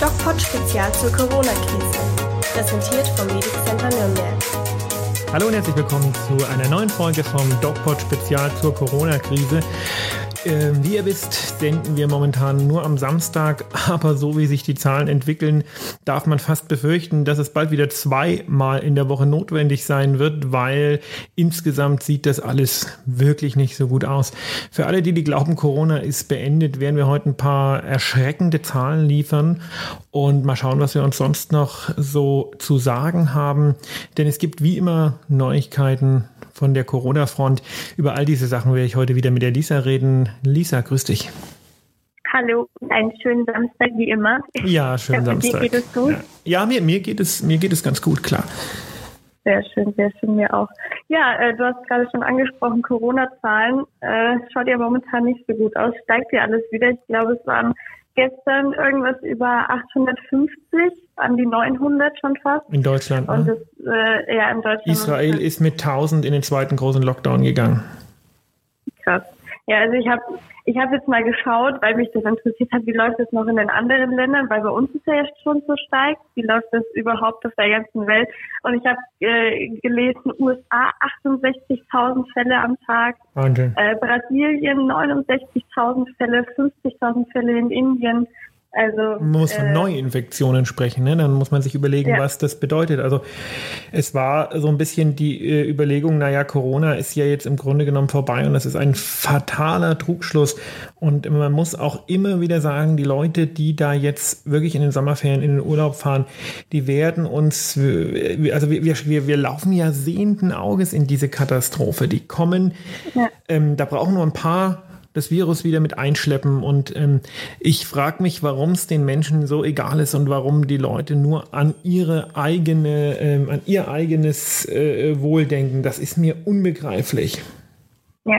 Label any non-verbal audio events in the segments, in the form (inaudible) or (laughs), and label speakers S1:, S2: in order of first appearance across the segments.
S1: DocPod Spezial zur Corona-Krise. Präsentiert vom Medic Center Nürnberg.
S2: Hallo und herzlich willkommen zu einer neuen Folge vom DocPod Spezial zur Corona-Krise. Ähm, wie ihr wisst, senden wir momentan nur am Samstag, aber so wie sich die Zahlen entwickeln, darf man fast befürchten, dass es bald wieder zweimal in der Woche notwendig sein wird, weil insgesamt sieht das alles wirklich nicht so gut aus. Für alle, die, die glauben, Corona ist beendet, werden wir heute ein paar erschreckende Zahlen liefern und mal schauen, was wir uns sonst noch so zu sagen haben. Denn es gibt wie immer Neuigkeiten von der Corona-Front. Über all diese Sachen werde ich heute wieder mit der Lisa reden. Lisa, grüß dich.
S3: Hallo, einen schönen Samstag wie immer.
S2: Ja, schönen hoffe, Samstag. Dir geht es gut? Ja, ja mir, mir, geht es, mir geht es ganz gut, klar.
S3: Sehr schön, sehr schön, mir auch. Ja, äh, du hast gerade schon angesprochen, Corona-Zahlen. Äh, schaut ja momentan nicht so gut aus. Steigt ja alles wieder. Ich glaube, es waren gestern irgendwas über 850, an die 900 schon fast.
S2: In Deutschland.
S3: Und ne? das, äh, ja, in Deutschland.
S2: Israel ist mit 1000 in den zweiten großen Lockdown gegangen.
S3: Krass. Ja, also ich habe ich hab jetzt mal geschaut, weil mich das interessiert hat, wie läuft das noch in den anderen Ländern, weil bei uns ist ja jetzt schon so steigt. Wie läuft das überhaupt auf der ganzen Welt? Und ich habe äh, gelesen, USA 68.000 Fälle am Tag. Äh, Brasilien 69.000 Fälle, 50.000 Fälle in Indien. Also,
S2: man muss von äh, Neuinfektionen sprechen, ne? dann muss man sich überlegen, ja. was das bedeutet. Also es war so ein bisschen die äh, Überlegung, naja, Corona ist ja jetzt im Grunde genommen vorbei und das ist ein fataler Trugschluss. Und man muss auch immer wieder sagen, die Leute, die da jetzt wirklich in den Sommerferien in den Urlaub fahren, die werden uns, also wir, wir, wir laufen ja sehenden Auges in diese Katastrophe. Die kommen, ja. ähm, da brauchen nur ein paar das Virus wieder mit einschleppen. Und ähm, ich frage mich, warum es den Menschen so egal ist und warum die Leute nur an ihre eigene, ähm, an ihr eigenes äh, Wohl denken. Das ist mir unbegreiflich.
S3: Ja.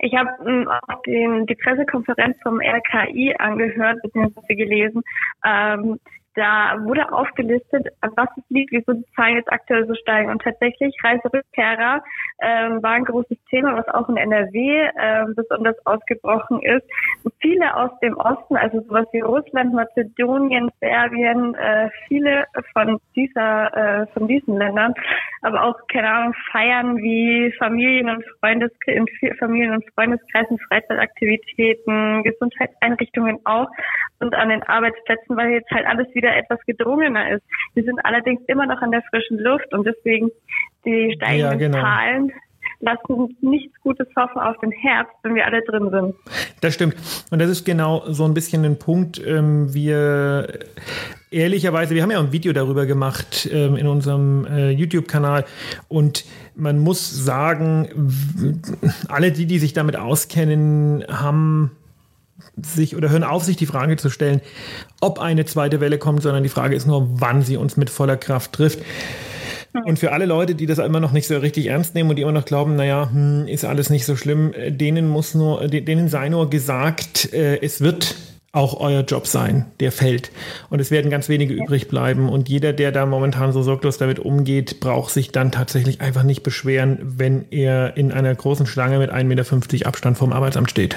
S3: Ich habe ähm, auch die Pressekonferenz vom RKI angehört bzw. gelesen. Ähm, da wurde aufgelistet, was es liegt, wieso die Zahlen jetzt aktuell so steigen. Und tatsächlich Reiserückkehrer ähm, war ein großes Thema, was auch in NRW ähm, besonders ausgebrochen ist. Viele aus dem Osten, also sowas wie Russland, Mazedonien, Serbien, äh, viele von dieser, äh, von diesen Ländern, aber auch, keine Ahnung, feiern wie Familien und Freundes, in Familien- und Freundeskreisen, Freizeitaktivitäten, Gesundheitseinrichtungen auch und an den Arbeitsplätzen, weil jetzt halt alles wieder etwas gedrungener ist. Wir sind allerdings immer noch an der frischen Luft und deswegen die steigenden ja, genau. Zahlen lassen uns nichts Gutes hoffen auf den Herbst, wenn wir alle drin sind.
S2: Das stimmt. Und das ist genau so ein bisschen ein Punkt. Ähm, wir ehrlicherweise, wir haben ja ein Video darüber gemacht ähm, in unserem äh, YouTube-Kanal und man muss sagen, alle die, die sich damit auskennen, haben sich oder hören auf, sich die Frage zu stellen, ob eine zweite Welle kommt, sondern die Frage ist nur, wann sie uns mit voller Kraft trifft. Und für alle Leute, die das immer noch nicht so richtig ernst nehmen und die immer noch glauben, naja, hm, ist alles nicht so schlimm, denen muss nur, denen sei nur gesagt, äh, es wird auch euer Job sein, der fällt. Und es werden ganz wenige übrig bleiben. Und jeder, der da momentan so sorglos damit umgeht, braucht sich dann tatsächlich einfach nicht beschweren, wenn er in einer großen Schlange mit 1,50 Meter Abstand vom Arbeitsamt steht.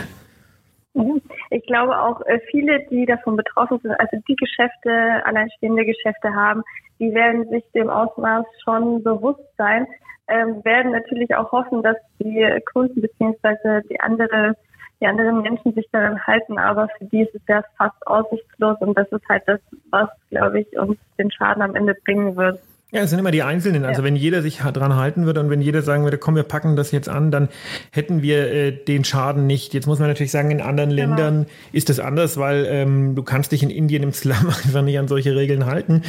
S3: Ich glaube auch äh, viele, die davon betroffen sind, also die Geschäfte, alleinstehende Geschäfte haben, die werden sich dem Ausmaß schon bewusst sein, ähm, werden natürlich auch hoffen, dass die Kunden beziehungsweise die andere die anderen Menschen sich daran halten, aber für die ist es ja fast aussichtslos und das ist halt das, was, glaube ich, uns den Schaden am Ende bringen wird.
S2: Ja, es sind immer die Einzelnen. Also ja. wenn jeder sich dran halten würde und wenn jeder sagen würde, komm, wir packen das jetzt an, dann hätten wir äh, den Schaden nicht. Jetzt muss man natürlich sagen, in anderen genau. Ländern ist das anders, weil ähm, du kannst dich in Indien im Slum (laughs) einfach nicht an solche Regeln halten.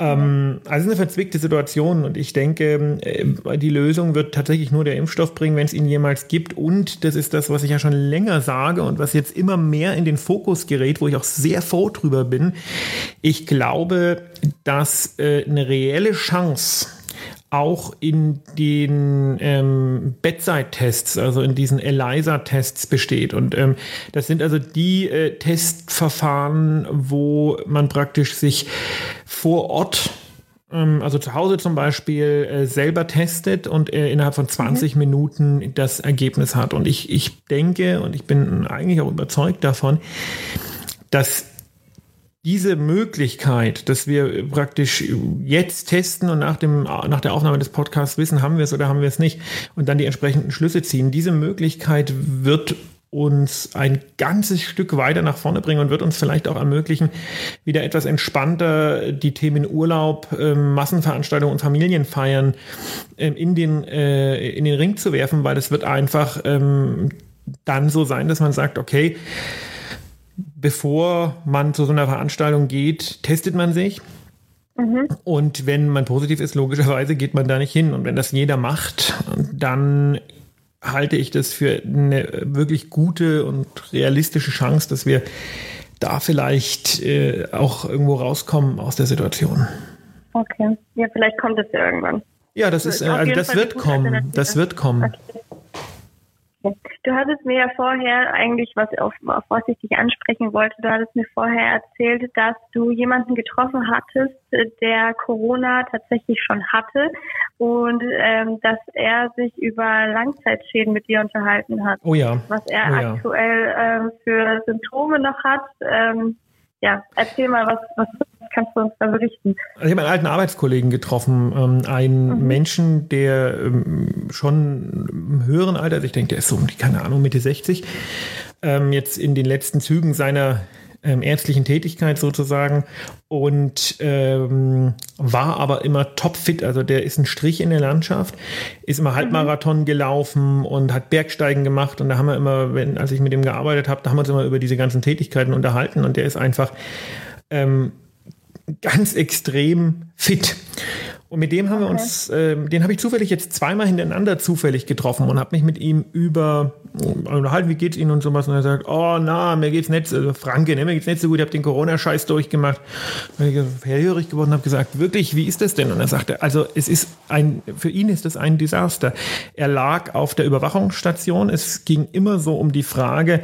S2: Ähm, also es ist eine verzwickte Situation und ich denke, äh, die Lösung wird tatsächlich nur der Impfstoff bringen, wenn es ihn jemals gibt. Und das ist das, was ich ja schon länger sage und was jetzt immer mehr in den Fokus gerät, wo ich auch sehr froh drüber bin. Ich glaube, dass äh, eine reelle reelle Chance, auch in den ähm, Bedside-Tests, also in diesen ELISA-Tests besteht. Und ähm, das sind also die äh, Testverfahren, wo man praktisch sich vor Ort ähm, also zu Hause zum Beispiel äh, selber testet und äh, innerhalb von 20 mhm. Minuten das Ergebnis hat. Und ich, ich denke und ich bin eigentlich auch überzeugt davon, dass diese Möglichkeit, dass wir praktisch jetzt testen und nach, dem, nach der Aufnahme des Podcasts wissen, haben wir es oder haben wir es nicht und dann die entsprechenden Schlüsse ziehen, diese Möglichkeit wird uns ein ganzes Stück weiter nach vorne bringen und wird uns vielleicht auch ermöglichen, wieder etwas entspannter die Themen Urlaub, ähm, Massenveranstaltungen und Familienfeiern ähm, in, den, äh, in den Ring zu werfen, weil es wird einfach ähm, dann so sein, dass man sagt, okay, bevor man zu so einer Veranstaltung geht, testet man sich. Mhm. Und wenn man positiv ist, logischerweise geht man da nicht hin. Und wenn das jeder macht, dann halte ich das für eine wirklich gute und realistische Chance, dass wir da vielleicht äh, auch irgendwo rauskommen aus der Situation.
S3: Okay, ja, vielleicht kommt es ja irgendwann.
S2: Ja, das ist, äh, also das wird kommen. Das wird kommen. Okay.
S3: Du hattest mir ja vorher eigentlich, was auf, auf was ich dich ansprechen wollte, du hattest mir vorher erzählt, dass du jemanden getroffen hattest, der Corona tatsächlich schon hatte und ähm, dass er sich über Langzeitschäden mit dir unterhalten hat.
S2: Oh ja.
S3: Was er
S2: oh ja.
S3: aktuell ähm, für Symptome noch hat. Ähm, ja, erzähl mal, was, was kannst du uns da berichten?
S2: Also ich habe einen alten Arbeitskollegen getroffen, ähm, einen mhm. Menschen, der ähm, schon im höheren Alter, also ich denke, der ist so, keine Ahnung, Mitte 60, ähm, jetzt in den letzten Zügen seiner ähm, ärztlichen Tätigkeit sozusagen und ähm, war aber immer topfit. Also der ist ein Strich in der Landschaft, ist immer Halbmarathon mhm. gelaufen und hat Bergsteigen gemacht. Und da haben wir immer, wenn, als ich mit ihm gearbeitet habe, da haben wir uns immer über diese ganzen Tätigkeiten unterhalten und der ist einfach ähm, ganz extrem fit. Und mit dem haben wir uns, äh, den habe ich zufällig jetzt zweimal hintereinander zufällig getroffen und habe mich mit ihm über unterhalten, wie geht's Ihnen und sowas. Und er sagt, oh na, mir geht's nicht, also Franke, ne, mir geht's nicht so gut, ich habe den Corona-Scheiß durchgemacht. Und ich hellhörig geworden habe gesagt, wirklich, wie ist das denn? Und er sagte, also es ist ein, für ihn ist das ein Desaster. Er lag auf der Überwachungsstation. Es ging immer so um die Frage,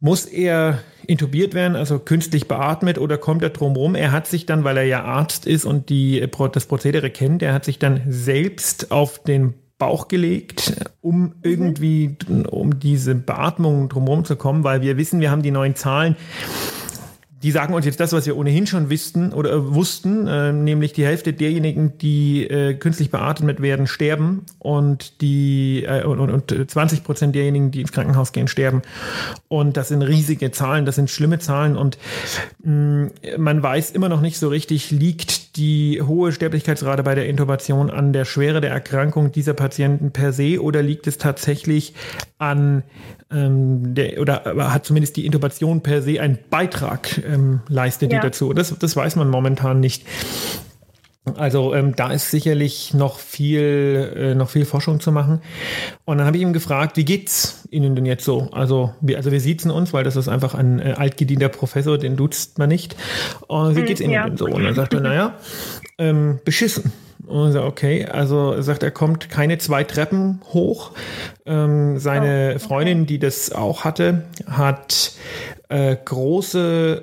S2: muss er intubiert werden, also künstlich beatmet oder kommt er drumherum? Er hat sich dann, weil er ja Arzt ist und die, das Prozedere kennt, er hat sich dann selbst auf den Bauch gelegt, um irgendwie, um diese Beatmung drumherum zu kommen, weil wir wissen, wir haben die neuen Zahlen die sagen uns jetzt das, was wir ohnehin schon wussten oder äh, wussten, äh, nämlich die Hälfte derjenigen, die äh, künstlich beatmet werden, sterben und die äh, und, und 20 Prozent derjenigen, die ins Krankenhaus gehen, sterben. Und das sind riesige Zahlen, das sind schlimme Zahlen und mh, mm, man weiß immer noch nicht so richtig, liegt die hohe Sterblichkeitsrate bei der Intubation an der Schwere der Erkrankung dieser Patienten per se oder liegt es tatsächlich an ähm, der, oder hat zumindest die Intubation per se einen Beitrag ähm, leistet ja. die dazu. Das, das weiß man momentan nicht. Also ähm, da ist sicherlich noch viel, äh, noch viel Forschung zu machen. Und dann habe ich ihm gefragt, wie geht's Ihnen denn jetzt so? Also wir, also wir siezen uns, weil das ist einfach ein äh, altgedienter Professor, den duzt man nicht. Und wie hm, geht's Ihnen ja. denn so? Und dann sagt er, naja, ähm, beschissen. Und so, okay, also er sagt, er kommt keine zwei Treppen hoch. Ähm, seine oh, okay. Freundin, die das auch hatte, hat äh, große,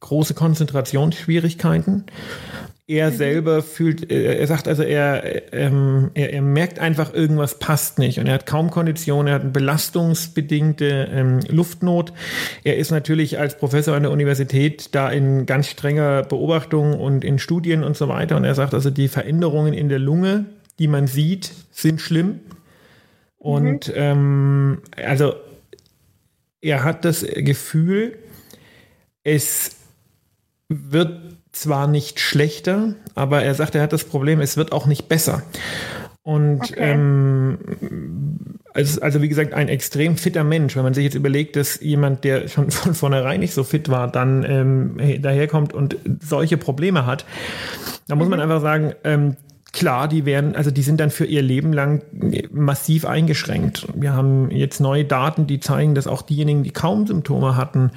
S2: große Konzentrationsschwierigkeiten. Er mhm. selber fühlt, er sagt also, er, ähm, er, er, merkt einfach, irgendwas passt nicht und er hat kaum Konditionen, er hat eine belastungsbedingte ähm, Luftnot. Er ist natürlich als Professor an der Universität da in ganz strenger Beobachtung und in Studien und so weiter und er sagt also, die Veränderungen in der Lunge, die man sieht, sind schlimm. Und mhm. ähm, also er hat das Gefühl, es wird zwar nicht schlechter, aber er sagt, er hat das Problem, es wird auch nicht besser. Und okay. ähm, also, also wie gesagt, ein extrem fitter Mensch. Wenn man sich jetzt überlegt, dass jemand, der schon (laughs) von vornherein nicht so fit war, dann ähm, daherkommt und solche Probleme hat, da muss man mhm. einfach sagen, ähm, klar, die werden, also die sind dann für ihr Leben lang massiv eingeschränkt. Wir haben jetzt neue Daten, die zeigen, dass auch diejenigen, die kaum Symptome hatten,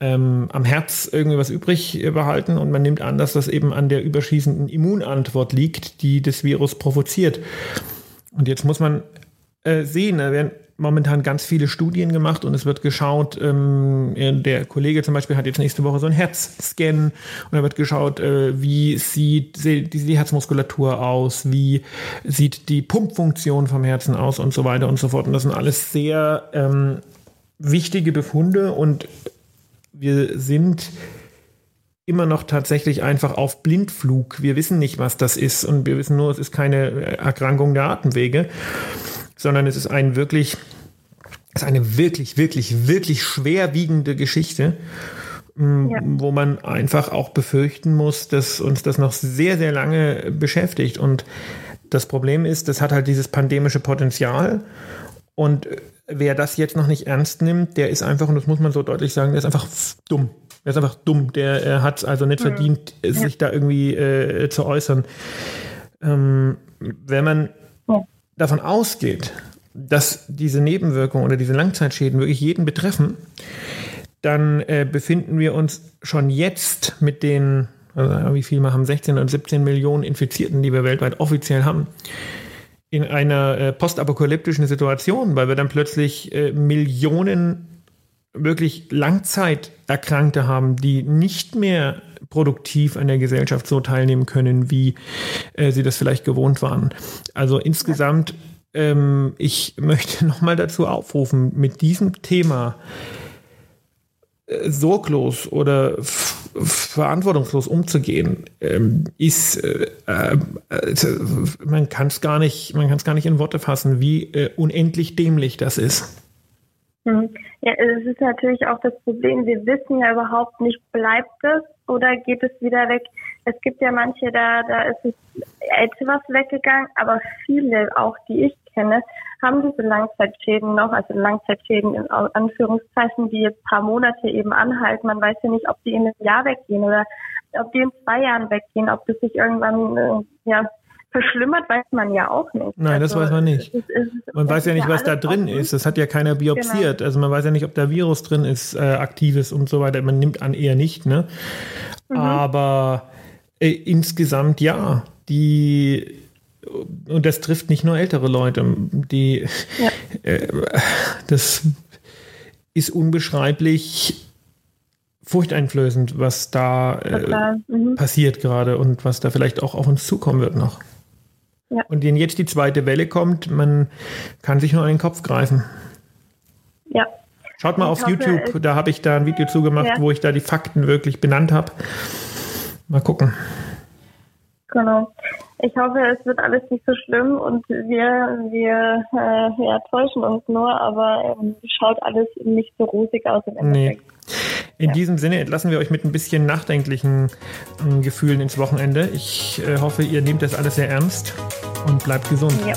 S2: ähm, am Herz irgendwie was übrig behalten und man nimmt an, dass das eben an der überschießenden Immunantwort liegt, die das Virus provoziert. Und jetzt muss man äh, sehen, da werden momentan ganz viele Studien gemacht und es wird geschaut, ähm, der Kollege zum Beispiel hat jetzt nächste Woche so einen Herzscan und da wird geschaut, äh, wie sieht die, die Herzmuskulatur aus, wie sieht die Pumpfunktion vom Herzen aus und so weiter und so fort. Und das sind alles sehr ähm, wichtige Befunde und wir sind immer noch tatsächlich einfach auf Blindflug. Wir wissen nicht, was das ist und wir wissen nur, es ist keine Erkrankung der Atemwege, sondern es ist ein wirklich, es ist eine wirklich, wirklich, wirklich schwerwiegende Geschichte, ja. wo man einfach auch befürchten muss, dass uns das noch sehr, sehr lange beschäftigt. Und das Problem ist, das hat halt dieses pandemische Potenzial und wer das jetzt noch nicht ernst nimmt, der ist einfach, und das muss man so deutlich sagen, der ist einfach dumm. Er ist einfach dumm. Der äh, hat es also nicht mhm. verdient, ja. sich da irgendwie äh, zu äußern. Ähm, wenn man ja. Davon ausgeht, dass diese Nebenwirkungen oder diese Langzeitschäden wirklich jeden betreffen, dann äh, befinden wir uns schon jetzt mit den, also wie viel wir haben, 16 oder 17 Millionen Infizierten, die wir weltweit offiziell haben, in einer äh, postapokalyptischen Situation, weil wir dann plötzlich äh, Millionen wirklich Langzeiterkrankte haben, die nicht mehr produktiv an der Gesellschaft so teilnehmen können, wie äh, sie das vielleicht gewohnt waren. Also insgesamt, ähm, ich (laughs) möchte nochmal dazu aufrufen, mit diesem Thema äh, sorglos oder verantwortungslos umzugehen, ähm, ist, äh, äh, man kann es gar nicht, man kann es gar nicht in Worte fassen, wie äh, unendlich dämlich das ist.
S3: Mhm. Ja, es ist natürlich auch das Problem, wir wissen ja überhaupt nicht, bleibt es oder geht es wieder weg? Es gibt ja manche, da, da ist es etwas weggegangen, aber viele, auch die ich kenne, haben diese Langzeitschäden noch, also Langzeitschäden in Anführungszeichen, die jetzt paar Monate eben anhalten. Man weiß ja nicht, ob die in einem Jahr weggehen oder ob die in zwei Jahren weggehen, ob das sich irgendwann, äh, ja, verschlimmert, weiß man ja auch nicht.
S2: Nein, das also, weiß man nicht. Es, es, es, man weiß ja nicht, was da drin ist. Das hat ja keiner biopsiert. Genau. Also man weiß ja nicht, ob da Virus drin ist, äh, aktives und so weiter. Man nimmt an eher nicht, ne? Mhm. Aber äh, insgesamt ja. Die und das trifft nicht nur ältere Leute, die ja. äh, das ist unbeschreiblich furchteinflößend, was da äh, mhm. passiert gerade und was da vielleicht auch auf uns zukommen wird noch. Ja. Und wenn jetzt die zweite Welle kommt, man kann sich nur an den Kopf greifen.
S3: Ja.
S2: Schaut mal ich auf hoffe, YouTube, da habe ich da ein Video zugemacht, ja. wo ich da die Fakten wirklich benannt habe. Mal gucken.
S3: Genau. Ich hoffe, es wird alles nicht so schlimm und wir, wir äh, ja, täuschen uns nur, aber ähm, schaut alles nicht so rosig aus im Endeffekt. Nee.
S2: In ja. diesem Sinne entlassen wir euch mit ein bisschen nachdenklichen äh, Gefühlen ins Wochenende. Ich äh, hoffe, ihr nehmt das alles sehr ernst und bleibt gesund.
S3: Ja,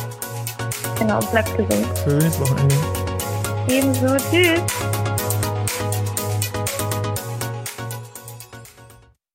S3: genau, bleibt gesund.
S2: Schönes Wochenende.
S3: Ebenso, tschüss.